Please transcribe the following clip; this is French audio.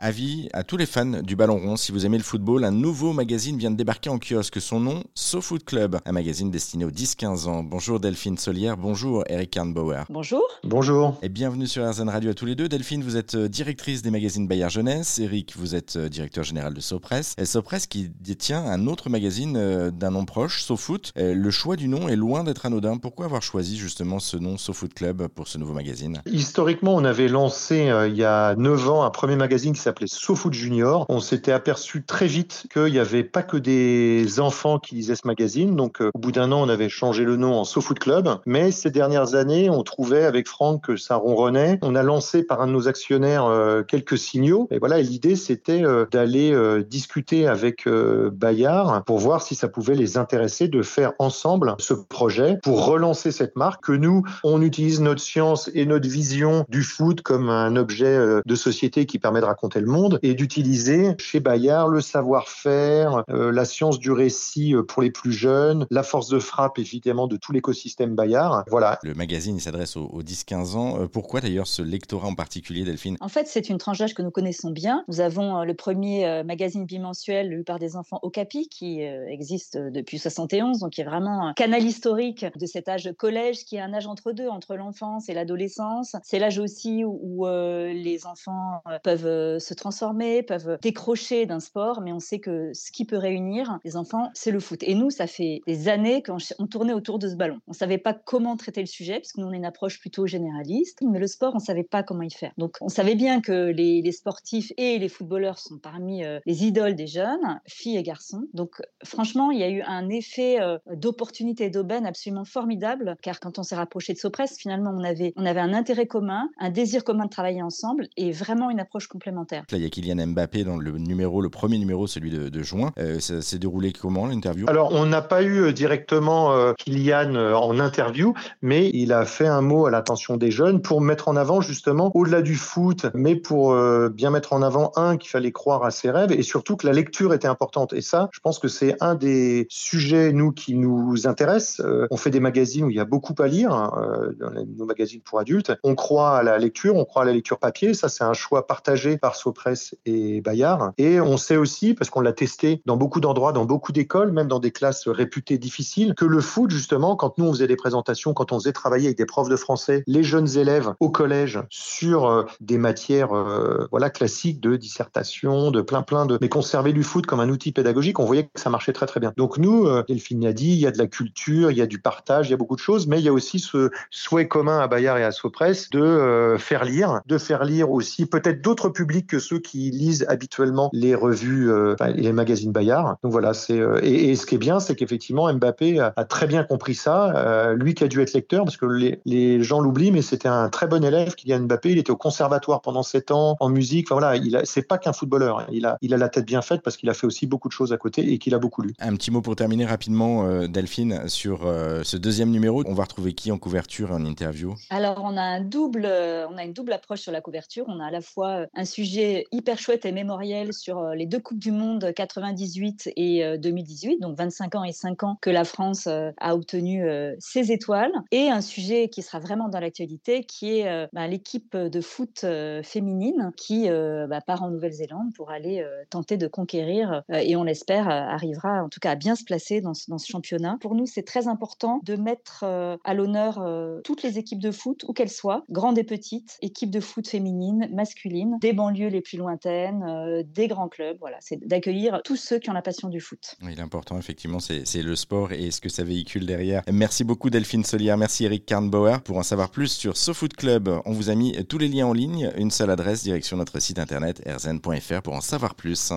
Avis à tous les fans du ballon rond, si vous aimez le football, un nouveau magazine vient de débarquer en kiosque. Son nom, SoFoot Club, un magazine destiné aux 10-15 ans. Bonjour Delphine Solière, bonjour Eric Karnbauer. Bonjour. Bonjour. Et bienvenue sur RZN Radio à tous les deux. Delphine, vous êtes euh, directrice des magazines Bayard Jeunesse. Eric, vous êtes euh, directeur général de Sopress. Et Sopress qui détient un autre magazine euh, d'un nom proche, SoFoot. Le choix du nom est loin d'être anodin. Pourquoi avoir choisi justement ce nom SoFoot Club pour ce nouveau magazine? Historiquement, on avait lancé il y a 9 ans un premier magazine qui s'appelait Junior. On s'était aperçu très vite qu'il n'y avait pas que des enfants qui lisaient ce magazine. Donc, euh, au bout d'un an, on avait changé le nom en SoFoot Club. Mais ces dernières années, on trouvait avec Franck que ça ronronnait. On a lancé par un de nos actionnaires euh, quelques signaux. Et voilà, l'idée, c'était euh, d'aller discuter avec Bayard pour voir si ça pouvait les intéresser de faire ensemble ce projet pour relancer cette marque que nous, on utilise notre science et notre vision du foot comme un objet de société qui permet de raconter le monde et d'utiliser chez Bayard le savoir-faire, euh, la science du récit euh, pour les plus jeunes, la force de frappe évidemment de tout l'écosystème Bayard. Voilà. Le magazine s'adresse aux, 10-15 ans. Euh, pourquoi d'ailleurs ce lectorat en particulier, Delphine? En fait, c'est une tranche d'âge que nous connaissons bien. Nous avons le premier magazine bimensuel lu par des enfants Okapi qui existe depuis 71, donc qui est vraiment un canal historique de cet âge collège qui est un âge entre deux, entre l'enfance et l'adolescence. C'est l'âge aussi où, les enfants peuvent se transformer peuvent décrocher d'un sport, mais on sait que ce qui peut réunir les enfants, c'est le foot. Et nous, ça fait des années qu'on tournait autour de ce ballon. On ne savait pas comment traiter le sujet, puisque nous, on a une approche plutôt généraliste, mais le sport, on ne savait pas comment y faire. Donc, on savait bien que les, sportifs et les footballeurs sont parmi euh, les idoles des jeunes, filles et garçons. Donc, franchement, il y a eu un effet euh, d'opportunité d'aubaine absolument formidable, car quand on s'est rapproché de Sopress, finalement, on avait, on avait un intérêt commun, un désir commun de travailler ensemble et vraiment une approche complémentaire. Là, il y a Kylian Mbappé dans le numéro, le premier numéro, celui de, juin. Euh, ça s'est déroulé comment l'interview? Alors, on n'a pas eu euh, directement euh, Kylian en interview, mais il a fait un mot à l'attention des jeunes pour mettre en avant justement, au-delà du foot, mais pour bien mettre en avant, un, qu'il fallait croire à ses rêves et surtout que la lecture était importante. Et ça, je pense que c'est un des sujets, nous, qui nous intéressent. on fait des magazines où il y a beaucoup à lire, hein, dans nos magazines pour adultes. On croit à la lecture, on croit à la lecture papier. Ça, c'est un choix partagé par Sopress et Bayard. Et on sait aussi, parce qu'on l'a testé dans beaucoup d'endroits, dans beaucoup d'écoles, même dans des classes réputées difficiles, que le foot, justement, quand nous on faisait des présentations, quand on faisait travailler avec des profs de français, les jeunes élèves au collège sur euh, des matières euh, voilà classiques de dissertation, de plein plein de, mais conserver du foot comme un outil pédagogique, on voyait que ça marchait très très bien. Donc nous, euh, Delphine a dit, il y a de la culture, il y a du partage, il y a beaucoup de choses, mais il y a aussi ce souhait commun à Bayard et à Sopress de faire lire, de faire lire aussi peut-être d'autres publics que ceux qui lisent habituellement les revues euh, et les magazines Bayard. Donc voilà, c'est euh, et, ce qui est bien, c'est qu'effectivement Mbappé a, très bien compris ça. Euh, lui qui a dû être lecteur, parce que les, les gens l'oublient, mais c'était un très bon élève, Kylian Mbappé. Il était au conservatoire pendant sept ans en musique. Enfin voilà, il c'est pas qu'un footballeur. Il a, il a la tête bien faite parce qu'il a fait aussi beaucoup de choses à côté et qu'il a beaucoup lu. Un petit mot pour terminer rapidement, Delphine, sur ce deuxième numéro. On va retrouver qui en couverture en interview? Alors on a un double, on a une double approche sur la couverture. On a à la fois un sujet hyper chouette et mémoriel sur euh, les deux Coupes du Monde 98 et 2018, euh, donc 25 ans et 5 ans que la France euh, a obtenu ses étoiles, et un sujet qui sera vraiment dans l'actualité, qui est bah, l'équipe de foot féminine qui bah, part en Nouvelle-Zélande pour aller tenter de conquérir, et on l'espère, arrivera en tout cas à bien se placer dans ce, dans ce championnat. Pour nous, c'est très important de mettre à l'honneur toutes les équipes de foot, où qu'elles soient, grandes et petites, équipes de foot féminines, masculines, des banlieues les plus lointaines, euh, des grands clubs. Voilà, c'est d'accueillir tous ceux qui ont la passion du foot. Oui, l'important, effectivement, c'est le sport et ce que ça véhicule derrière. Merci beaucoup, Delphine Solière. Merci, Eric Karnbauer. Pour en savoir plus sur SoFoot Club, on vous a mis tous les liens en ligne. Une seule adresse, direction notre site internet rzn.fr pour en savoir plus.